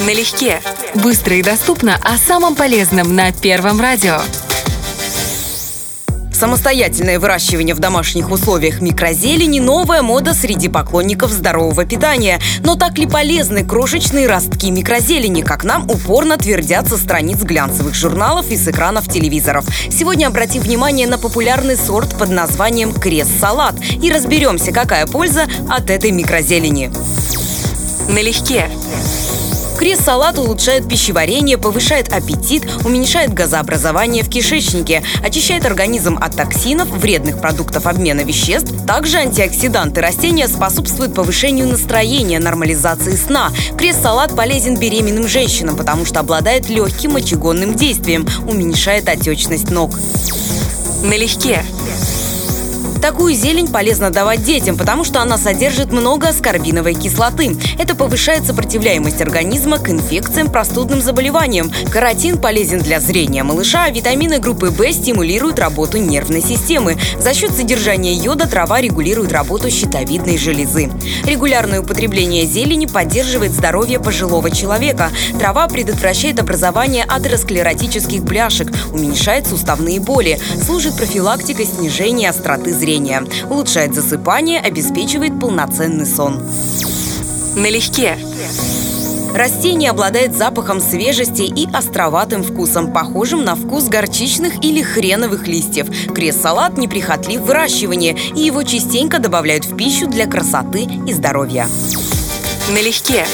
Налегке. Быстро и доступно о самом полезном на Первом радио. Самостоятельное выращивание в домашних условиях микрозелени – новая мода среди поклонников здорового питания. Но так ли полезны крошечные ростки микрозелени, как нам упорно твердят со страниц глянцевых журналов и с экранов телевизоров? Сегодня обратим внимание на популярный сорт под названием крест-салат и разберемся, какая польза от этой микрозелени. Налегке. Крес-салат улучшает пищеварение, повышает аппетит, уменьшает газообразование в кишечнике, очищает организм от токсинов, вредных продуктов обмена веществ. Также антиоксиданты растения способствуют повышению настроения, нормализации сна. Крес-салат полезен беременным женщинам, потому что обладает легким мочегонным действием, уменьшает отечность ног. Налегке. Такую зелень полезно давать детям, потому что она содержит много аскорбиновой кислоты. Это повышает сопротивляемость организма к инфекциям, простудным заболеваниям. Каротин полезен для зрения малыша, а витамины группы В стимулируют работу нервной системы. За счет содержания йода трава регулирует работу щитовидной железы. Регулярное употребление зелени поддерживает здоровье пожилого человека. Трава предотвращает образование атеросклеротических бляшек, уменьшает суставные боли, служит профилактикой снижения остроты зрения зрения. Улучшает засыпание, обеспечивает полноценный сон. Налегке. Растение обладает запахом свежести и островатым вкусом, похожим на вкус горчичных или хреновых листьев. Крест-салат неприхотлив в выращивании, и его частенько добавляют в пищу для красоты и здоровья. Налегке.